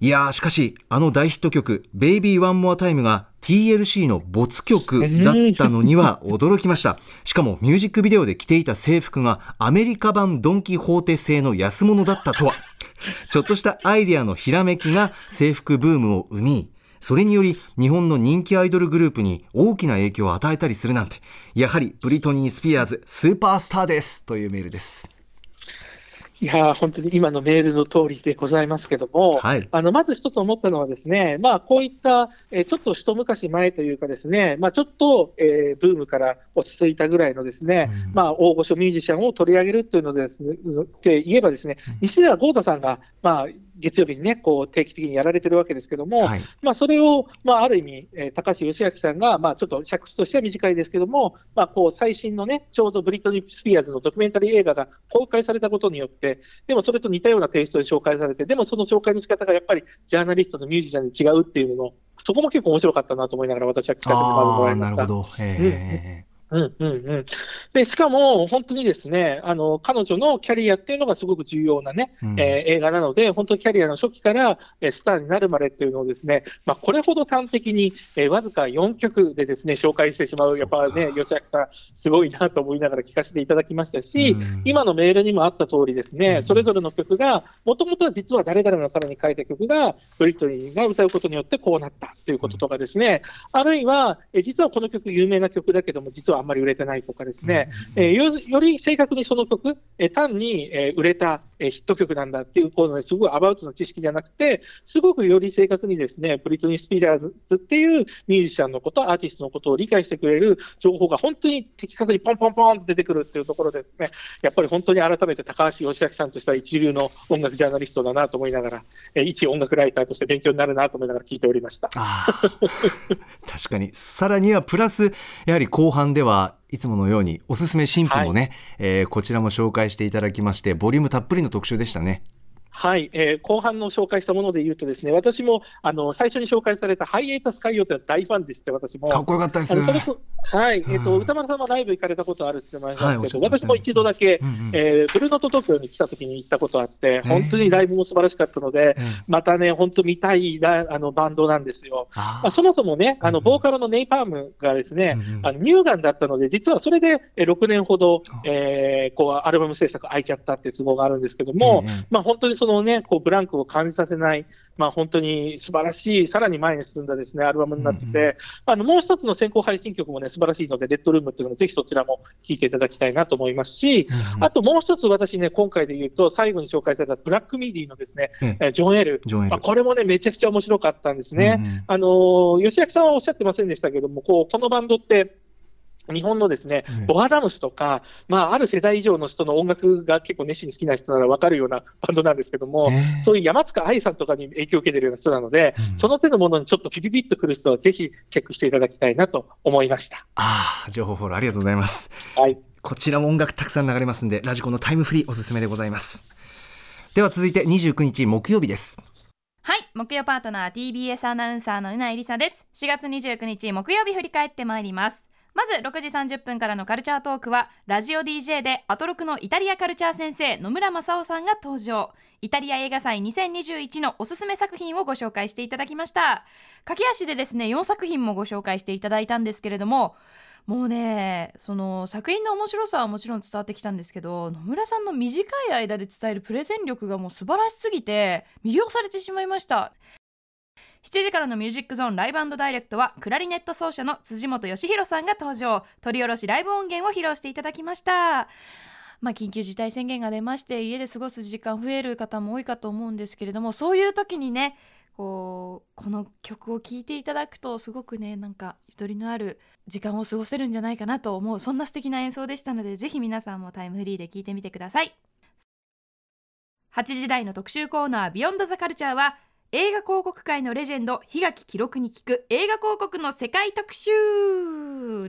いやーしかしあの大ヒット曲「ベイビー・ワン・モア・タイム」が TLC の没曲だったのには驚きました。しかもミュージックビデオで着ていた制服がアメリカ版ドン・キホーテ製の安物だったとは。ちょっとしたアイデアのひらめきが制服ブームを生みそれにより日本の人気アイドルグループに大きな影響を与えたりするなんてやはりブリトニー・スピアーズスーパースターです。というメールですいやー本当に今のメールの通りでございますけども、はい。あのまず一つ思ったのは、ですね、まあ、こういった、えーちょっと一昔前というか、ですね、まあ、ちょっと、えーブームから落ち着いたぐらいのですね、うん。まあ、大御所ミュージシャンを取り上げるっていうのです、ね、って言えば、ですね西田豪太さんが、まあ、月曜日にね、こう定期的にやられてるわけですけども、はい。まあ、それを、まあ、ある意味、えー高橋義明さんが、まあ、ちょっと尺としては短いですけども、まあ、こう最新のね、ちょうどブリトニー・スピアーズのドキュメンタリー映画が公開されたことによって、でもそれと似たようなテイストで紹介されて、でもその紹介の仕方がやっぱりジャーナリストとミュージシャンで違うっていうのの、そこも結構面白かったなと思いながら、私は聞かせてまずもらいました。うんうんうん、でしかも、本当にですねあの彼女のキャリアっていうのがすごく重要なね、うん。えー映画なので、本当にキャリアの初期から、えースターになるまでっていうのをですね、まあ、これほど端的に、えーわずか4曲でですね紹介してしまう、やっぱね、吉明さん、すごいなと思いながら聞かせていただきましたし、うん。今のメールにもあった通りですね、うん。それぞれの曲が、もともとは実は誰々のために書いた曲が、ブリトニーが歌うことによってこうなったということとかですね、あるいは、えー実はこの曲、有名な曲だけども、実はあんまり売れてないとかですね、えーよより正確にその曲、えー単に、えー売れた、えーヒット曲なんだっていうこう、ね、すごいアバウトな知識じゃなくて、すごくより正確にですねブリトニー・スピーダーズっていうミュージシャンのこと、アーティストのことを理解してくれる情報が本当に的確にポンポンポンと出てくるっていうところでですね、やっぱり本当に改めて高橋義明さんとしては一流の音楽ジャーナリストだなと思いながら、えー一音楽ライターとして勉強になるなと思いながら聞いておりました。確かに。さらにはプラスやはり後半ではいつものようにおすすめ新婦もね、えーこちらも紹介していただきましてボリュームたっぷりの特集でしたね。はい、えー後半の紹介したもので言うと、ですね私もあの最初に紹介されたハイエータス海洋って大ファンでして、私も。かっこよかったです。あのそれこはい、えっ、と、うん。歌丸さんもライブ行かれたことあるって言ってましたはいけど、私も一度だけ、うんうんえーブルーノート東京に来た時に行ったことあって、本当にライブも素晴らしかったので、ええまたね、本当見たいなあのバンドなんですよ。あまあ、そもそもね、あのボーカルのネイ・パームがですね、うんうん。あの乳がんだったので、実はそれでえー6年ほど、えーこうアルバム制作空いちゃったっていう都合があるんですけども、ええまあ、本当にそのね、こうブランクを感じさせない、まあ、本当に素晴らしい、さらに前に進んだですねアルバムになってて、うんあのもう一つの先行配信曲もね、素晴らしいので、レッドルームっていうのもぜひそちらも聴いていただきたいなと思いますし、うんうん。あともう一つ私ね、今回で言うと、最後に紹介されたブラックミディのですね、ええ。えージョン・エル。まあ、これもね、めちゃくちゃ面白かったんですね。うんうん。あのー吉明さんはおっしゃってませんでしたけども、こうこのバンドって、日本のですね、うんボアダムスとか、まあ、ある世代以上の人の音楽が結構熱心に好きな人なら分かるようなバンドなんですけども、ええ。そういう山塚愛さんとかに影響を受けているような人なので、うん。その手のものにちょっとピピピッとくる人は、ぜひチェックしていただきたいなと思いました。あー情報フォローありがとうございます。はい。こちらも音楽たくさん流れますんでラジコのタイムフリーおすすめでございます。では続いて29日木曜日です。はい木曜パートナー TBS アナウンサーのうないりさです。4月29日木曜日振り返ってまいりますまず6時30分からのカルチャートークはラジオ DJ でアトロクのイタリアカルチャー先生野村正夫さんが登場。イタリア映画祭2021のおすすめ作品をご紹介していただきました。駆け足でですね4作品もご紹介していただいたんですけれどももうねその作品の面白さはもちろん伝わってきたんですけど野村さんの短い間で伝えるプレゼン力がもう素晴らしすぎて魅了されてしまいました。7時からのミュージックゾーンライブダイレクトはクラリネット奏者の辻本義弘さんが登場。取り下ろしライブ音源を披露していただきました。まあ、緊急事態宣言が出まして家で過ごす時間増える方も多いかと思うんですけれどもそういう時にねこうこの曲を聴いていただくとすごくねなんかゆとりのある時間を過ごせるんじゃないかなと思うそんな素敵な演奏でしたのでぜひ皆さんもタイムフリーで聴いてみてください。8時台の特集コーナー「ビヨンドザカルチャーは映画広告界のレジェンド檜垣記録に聞く映画広告の世界特集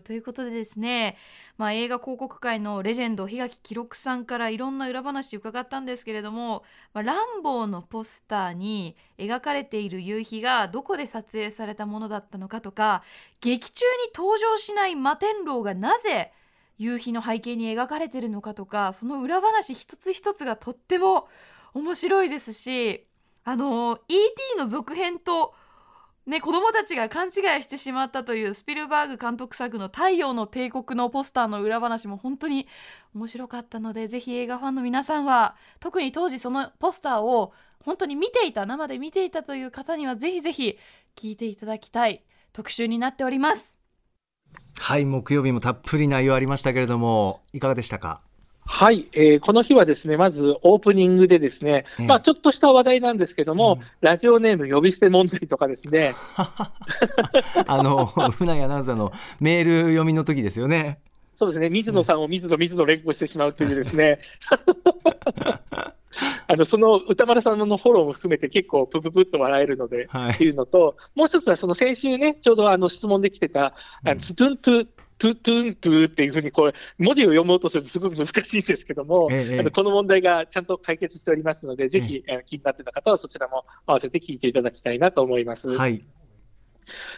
ということでですね、まあ、映画広告界のレジェンド檜垣記録さんからいろんな裏話伺ったんですけれども、まあ、ランボーのポスターに描かれている夕日がどこで撮影されたものだったのかとか劇中に登場しない摩天楼がなぜ夕日の背景に描かれているのかとかその裏話一つ一つがとっても面白いですしあの E.T. の続編とね、子供たちが勘違いしてしまったというスピルバーグ監督作の「太陽の帝国」のポスターの裏話も本当に面白かったのでぜひ映画ファンの皆さんは特に当時そのポスターを本当に見ていた生で見ていたという方にはぜひぜひ聞いていただきたい特集になっておりますはい木曜日もたっぷり内容ありましたけれどもいかがでしたか？はい、えー、この日はですね、まずオープニングでですね、えまあちょっとした話題なんですけども、うん、ラジオネーム呼び捨て問題とかですね。あの、船井アナウンサーのメール読みの時ですよね。そうですね、水野さんを水野、水野連呼してしまうというですね。あのその歌丸さんのフォローも含めて結構ぷぷぷっと笑えるので、はい、っていうのと、もう一つはその先週ね、ちょうどあの質問できてた、うん、ツトゥントゥトゥトゥントゥっていうふうにこう文字を読もうとするとすごく難しいんですけども、ええ、あのこの問題がちゃんと解決しておりますので、ぜひ、え気になってた方はそちらも合わせて聞いていただきたいなと思います。はい。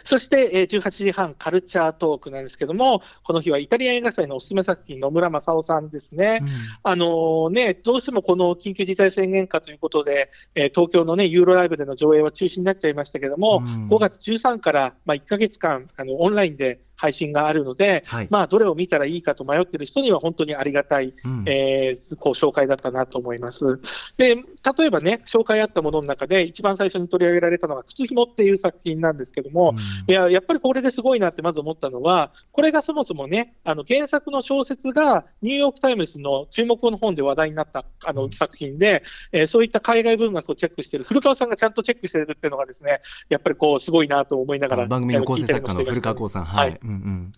そして、えー、18時半、カルチャートークなんですけども、この日はイタリア映画祭のおすすめ作品、野村正夫さんですね。うん、あのー、ね、どうしてもこの緊急事態宣言下ということで、えー、東京のね、ユーロライブでの上映は中止になっちゃいましたけども、うん、5月13から、まあ、1か月間、あの、オンラインで配信があるので、はい、まあ、どれを見たらいいかと迷っている人には本当にありがたい、うん、えー、こう紹介だったなと思います。で、例えばね、紹介あったものの中で、一番最初に取り上げられたのが、靴ひもっていう作品なんですけども、うん、いや、やっぱりこれですごいなってまず思ったのは、これがそもそもね、あの原作の小説がニューヨーク・タイムズの注目の本で話題になったあの作品で、えー、そういった海外文学をチェックしている古川さんがちゃんとチェックしているっていうのがですね、やっぱりこうすごいなと思いながら、番組の構成作家の古川光さん、はい、はいうんうん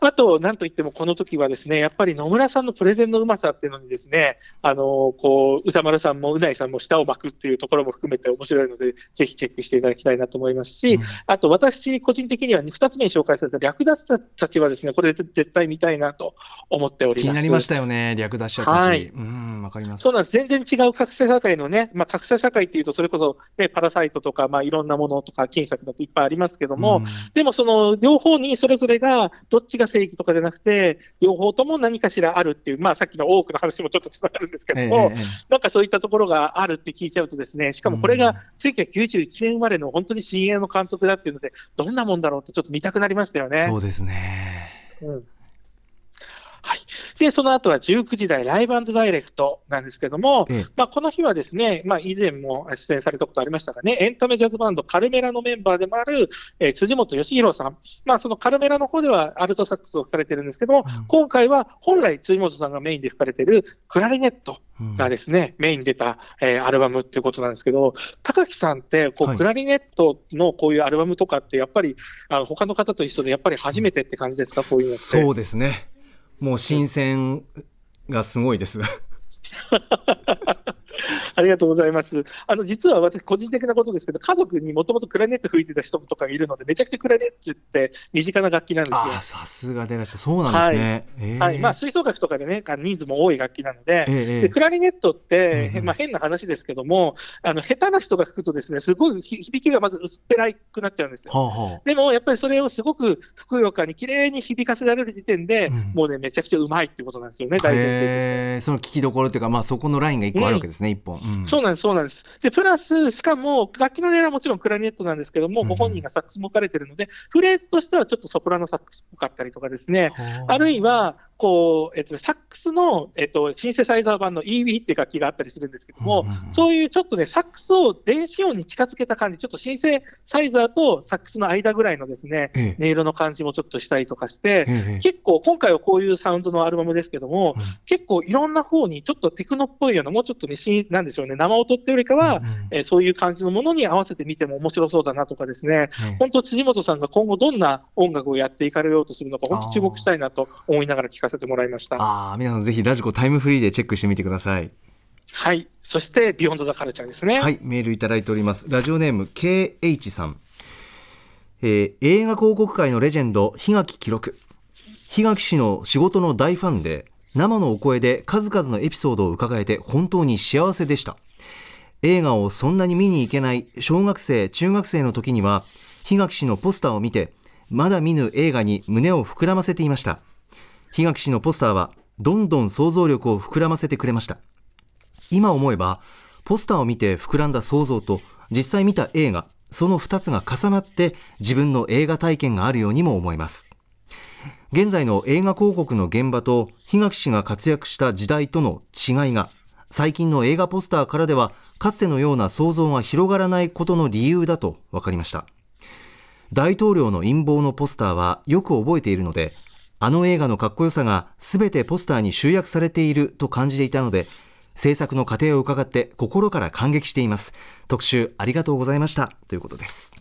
あと、なんといってもこの時はですね、やっぱり野村さんのプレゼンのうまさっていうのにですね、あのこう歌丸さんもうないさんも舌を巻くっていうところも含めて面白いので、ぜひチェックしていただきたいなと思いますし、うん、あと私個人的には2つ目に紹介された略奪者たちはですね、これ絶対見たいなと思っております。気になりましたよね、略奪者たち。はい、うん、わかります。そうなんです。全然違う格差社会のね、まあ格差社会っていうとそれこそねパラサイトとかまあいろんなものとか金策だといっぱいありますけども、うん、でもその両方にそれぞれがどっちが正義とかじゃなくてで、両方とも何かしらあるっていう、まあ、さっきの多くの話もちょっとつながるんですけども、えー、なんかそういったところがあるって聞いちゃうと、ですねしかもこれが1991年生まれの本当に新鋭の監督だっていうので、どんなもんだろうって、ちょっと見たくなりましたよね。そうですね、うん。はい、でその後は19時台ライブダイレクトなんですけども、ええ、まあ、この日はですね、まあ、以前も出演されたことありましたがね、エンタメジャズバンドカルメラのメンバーでもある、えー、辻本義弘さん、まあ、そのカルメラの方ではアルトサックスを吹かれてるんですけども、うん、今回は本来辻本さんがメインで吹かれてるクラリネットがですね、うん、メインに出た、えー、アルバムっていうことなんですけど、高木さんってこう、はい、クラリネットのこういうアルバムとかって、やっぱりあの他の方と一緒で、やっぱり初めてって感じですか、こういうのって。そうですねもう新鮮がすごいです。ありがとうございます。あの実は私、個人的なことですけど、家族にもともとクラネット吹いてた人とかいるので、めちゃくちゃクラネットって身近な楽器なんですよ。あさすがでらっしそうなんですね。はい、えー、はい、まあ、吹奏楽とかでね、人数も多い楽器なので、えー、でクラリネットって、うんまあ、変な話ですけども、あの下手な人が吹くと、ですねすごい響きがまず薄っぺらくなっちゃうんですよ。はあはあ、でもやっぱりそれをすごくふくよかに綺麗に響かせられる時点で、うん、もうね、めちゃくちゃうまいってことなんですよね、大前提として。その聞きどころっていうか、まあ、そこのラインが一個あるわけですね、一、うん、本。そうなんです、そうなんです。で、プラス、しかも、楽器の音はもちろんクラリネットなんですけども、ご本人がサックスも置かれてるので、フレーズとしてはちょっとソプラノサックスっぽかったりとかですね、あるいは、こう、えっと、サックスの、えっと、シンセサイザー版の EV っていう楽器があったりするんですけども、そういうちょっとね、サックスを電子音に近づけた感じ、ちょっとシンセサイザーとサックスの間ぐらいのですね、ええ。音色の感じもちょっとしたりとかして、ええ結構、今回はこういうサウンドのアルバムですけども、うん結構いろんな方にちょっとテクノっぽいような、もうちょっとね、しなんでしょうね、生音っていうよりかは、えーそういう感じのものに合わせて見ても面白そうだなとかですね、ええ。本当、辻本さんが今後どんな音楽をやっていかれようとするのか、本当注目したいなと思いながら聞かせてもらいました。ああ、皆さんぜひラジコタイムフリーでチェックしてみてください。はい。そして、ビヨンドザカルチャーですね。はい、メールいただいております。ラジオネーム KH さん。えー映画広告界のレジェンド、檜垣記録。檜垣氏の仕事の大ファンで、生のお声で数々のエピソードを伺えて本当に幸せでした。映画をそんなに見に行けない小学生、中学生の時には、檜垣氏のポスターを見て、まだ見ぬ映画に胸を膨らませていました。檜垣氏のポスターは、どんどん想像力を膨らませてくれました。今思えば、ポスターを見て膨らんだ想像と、実際見た映画、その2つが重なって、自分の映画体験があるようにも思えます。現在の映画広告の現場と、檜垣氏が活躍した時代との違いが、最近の映画ポスターからでは、かつてのような想像が広がらないことの理由だと分かりました。大統領の陰謀のポスターはよく覚えているので、あの映画のかっこよさが全てポスターに集約されていると感じていたので、制作の過程を伺って心から感激しています。特集ありがとうございました。ということです。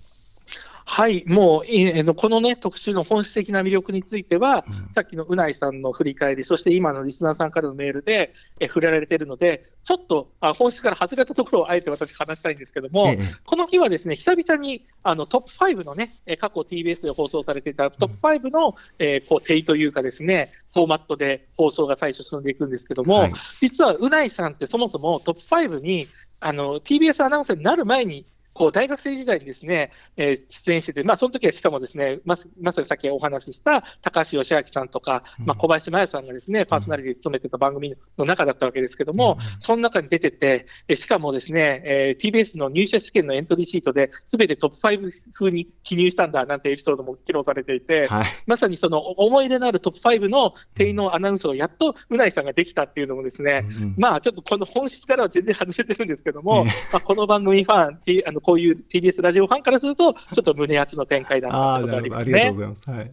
はい、もう、えーのこのね、特集の本質的な魅力については、さっきのうないさんの振り返り、そして今のリスナーさんからのメールで、えー触れられているので、ちょっとあ本質から外れたところをあえて私話したいんですけども、ええ。この日はですね、久々にあのトップ5のね、えー過去 TBS で放送されていたトップ5の、えーこう定というかですね、フォーマットで放送が最初進んでいくんですけども、はい。実はうないさんってそもそもトップ5にあの TBS アナウンサーになる前に、こう大学生時代にですね、えー出演してて、まあ、その時はしかもですね、まさまさにさっきお話しした高橋義明さんとか、まあ、小林麻也さんがですね、パーソナリティで務めてた番組の中だったわけですけども、その中に出てて、えしかもですね、えー TBS の入社試験のエントリーシートで、すべてトップ5風に記入したんだなんてエピソードも披露されていて、はい。まさにその思い出のあるトップ5の定員のアナウンスをやっとうないさんができたっていうのもですね、うんうん。まあちょっとこの本質からは全然外れてるんですけども、え。まあ、この番組ファン、T、あのこういう TBS ラジオファンからすると、ちょっと胸熱の展開だったってことがありますね。ざいます。はい。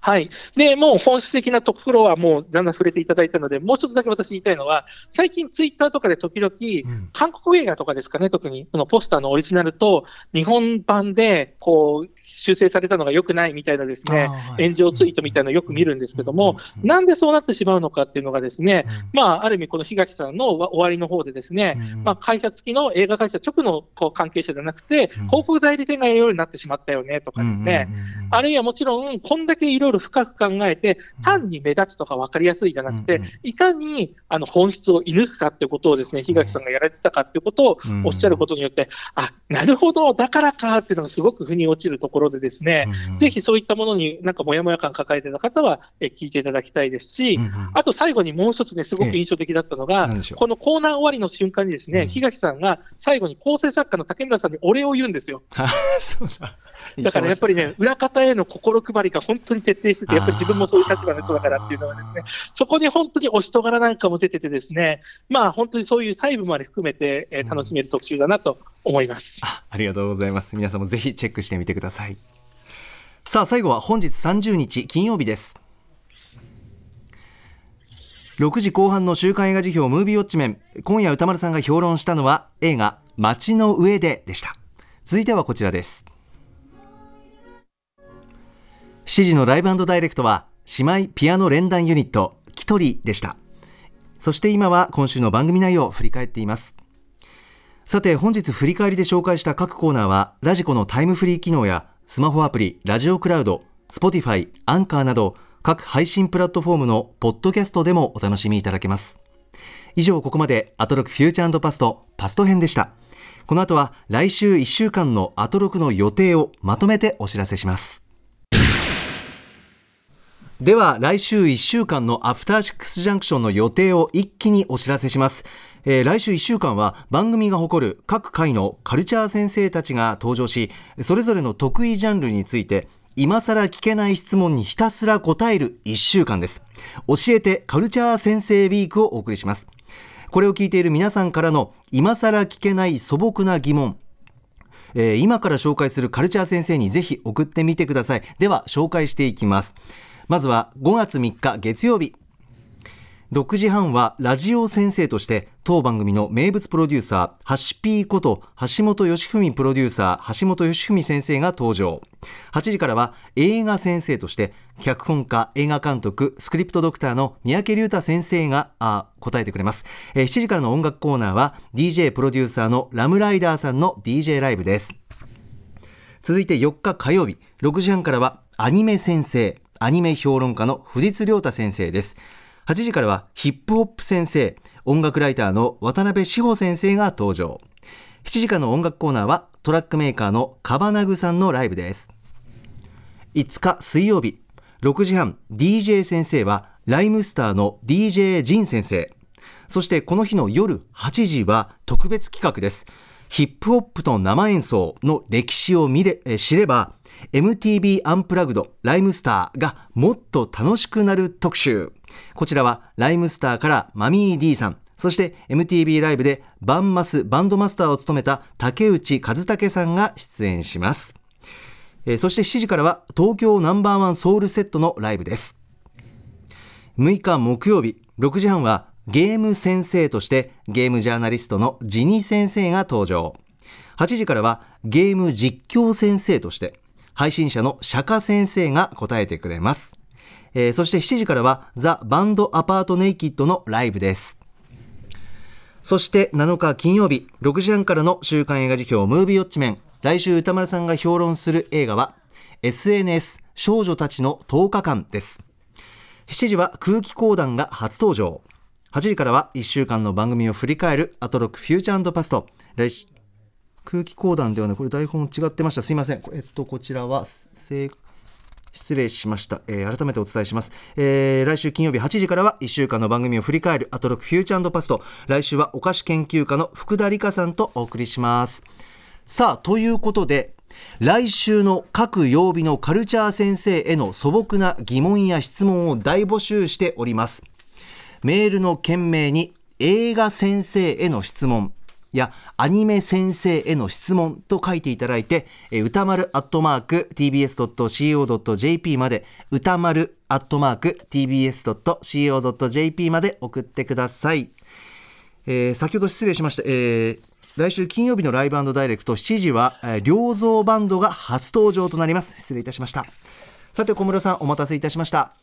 はい。で、もう本質的なところはもうだんだん触れていただいたので、もう一つだけ私言いたいのは、最近ツイッターとかで時々、ん。韓国映画とかですかね、特にこのポスターのオリジナルと、日本版でこう修正されたのが良くないみたいなですねは、い。炎上ツイートみたいなのよく見るんですけども、うんなんでそうなってしまうのかっていうのがですね、まあ、ある意味この檜垣さんの終わりの方でですね、うんまあ、会社付きの映画会社直のこう関係者じゃなくて、うん。広告代理店がやるようになってしまったよねとかですね、あるいはもちろん、こんだけいろいろ深く考えて、単に目立つとか分かりやすいじゃなくて、いかにあの本質を射抜くかってことをですね、檜垣さんがやられてたかってことをうんおっしゃることによって、あ、なるほど、だからかっていうのがすごく腑に落ちるところでですね、ぜひそういったものになんかもやもや感抱えてた方は、え聞いていただきたいですし、あと最後にもう一つね、すごく印象的だったのが、このコーナー終わりの瞬間にですね、うん。檜垣さんが最後に構成作家の竹村さんにお礼を言うんですよ。だからやっぱりね、裏方への心配りが本当に徹底してて、やっぱり自分もそういう立場の人だからっていうのがですね、そこに本当にお人柄なんかも出ててですね、まあ本当にそういう細部まで含めて、えー楽しめる特集だなと思います。あありがとうございます。皆さんもぜひチェックしてみてください。さあ、最後は本日30日金曜日です。6時後半の週刊映画辞表ムービーウォッチメン。今夜歌丸さんが評論したのは映画街の上ででした。続いてはこちらです。7時のライブダイレクトは姉妹ピアノ連弾ユニットキトリでした。そして今は今週の番組内容を振り返っています。さて本日振り返りで紹介した各コーナーはラジコのタイムフリー機能やスマホアプリラジオクラウド Spotify アンカーなど各配信プラットフォームのポッドキャストでもお楽しみいただけます以上ここまでアトロクフューチャーパストパスト編でしたこの後は来週1週間のアトロクの予定をまとめてお知らせしますでは来週1週間のアフターシックスジャンクションの予定を一気にお知らせします、えー来週1週間は番組が誇る各界のカルチャー先生たちが登場しそれぞれの得意ジャンルについて今更聞けない質問にひたすら答える1週間です。教えてカルチャー先生ウィークをお送りします。これを聞いている皆さんからの今更聞けない素朴な疑問今から紹介するカルチャー先生にぜひ送ってみてください。では紹介していきます。まずは5月3日月曜日。6時半はラジオ先生として当番組の名物プロデューサーハシピーこと橋本義文プロデューサー橋本義文先生が登場。8時からは映画先生として脚本家映画監督スクリプトドクターの三宅隆太先生があ答えてくれます、えー7時からの音楽コーナーは DJ プロデューサーのラムライダーさんの DJ ライブです。続いて4日火曜日。6時半からはアニメ先生。アニメ評論家の藤津亮太先生です。8時からはヒップホップ先生音楽ライターの渡辺志保先生が登場。7時からの音楽コーナーはトラックメーカーのカバナグさんのライブです。5日水曜日6時半 DJ 先生はライムスターの DJ ジン先生。そしてこの日の夜8時は特別企画です。ヒップホップと生演奏の歴史を見れえ知れば MTV アンプラグドライムスターがもっと楽しくなる特集。こちらはライムスターからマミー D さんそして MTV ライブでバンマスバンドマスターを務めた竹内和武さんが出演します。えそして7時からは東京ナンバーワンソウルセットのライブです。6日木曜日6時半はゲーム先生としてゲームジャーナリストのジニ先生が登場。8時からはゲーム実況先生として配信者の釈迦先生が答えてくれます、えーそして7時からはザ・バンド・アパート・ネイキッドのライブです。そして7日金曜日6時半からの週刊映画辞表ムービーウォッチメン。来週歌丸さんが評論する映画は SNS 少女たちの10日間です。7時は空気講談が初登場。8時からは1週間の番組を振り返るアトロックフューチャーパスト。来週空気講談ではねこれ台本違ってました。すいません。えっとこちらは失礼しました、えー改めてお伝えします、えー来週金曜日8時からは1週間の番組を振り返るアトロックフューチャーパスト。来週はお菓子研究家の福田理香さんとお送りします。さあということで来週の各曜日のカルチャー先生への素朴な疑問や質問を大募集しております。メールの件名に映画先生への質問やアニメ先生への質問と書いていただいて、え歌丸アットマーク tbs.co.jp まで、歌丸アットマーク tbs.co.jp まで送ってください。えー先ほど失礼しました。えー来週金曜日のライブダイレクト7時は、えー良造バンドが初登場となります。失礼いたしました。さて小室さんお待たせいたしました。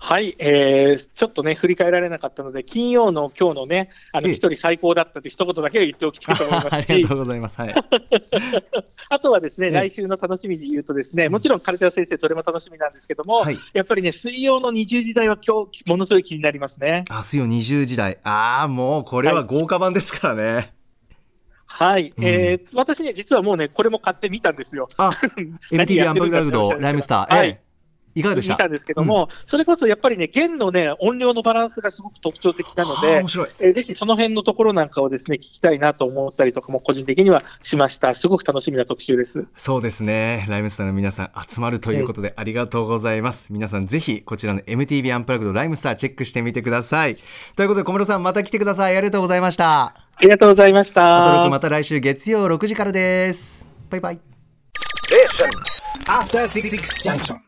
はい、えー、ちょっとね、振り返られなかったので、金曜の今日のね、あのええ一人最高だったって一言だけは言っておきたいと思いまあすし りがと、うございます。はい。あとはですね、ええ来週の楽しみで言うとですね、もちろんカルチャー先生、どれも楽しみなんですけども、はいやっぱりね、水曜の20時台は今日、ものすごい気になりますね。明日よ20時代。ああ、もうこれは豪華版ですからね。はい、うんえー私ね、実はもうね、これも買ってみたんですよ。あ、何 MTV アンプラグド、ライムスター。はいええいかがでした？見たんですけども、それこそやっぱりね、弦のね、音量のバランスがすごく特徴的なのはあで面、白い。えーぜひその辺のところなんかをですね、聞きたいなと思ったりとかも個人的にはしました。すごく楽しみな特集です。そうですね。ライムスターの皆さん集まるということでありがとうございます。皆さんぜひこちらの MTV アンプラグドライムスターチェックしてみてください。ということで小室さんまた来てください。ありがとうございました。ありがとうございました。また来週月曜6時からです。バイバイ。Station. After Six Junction.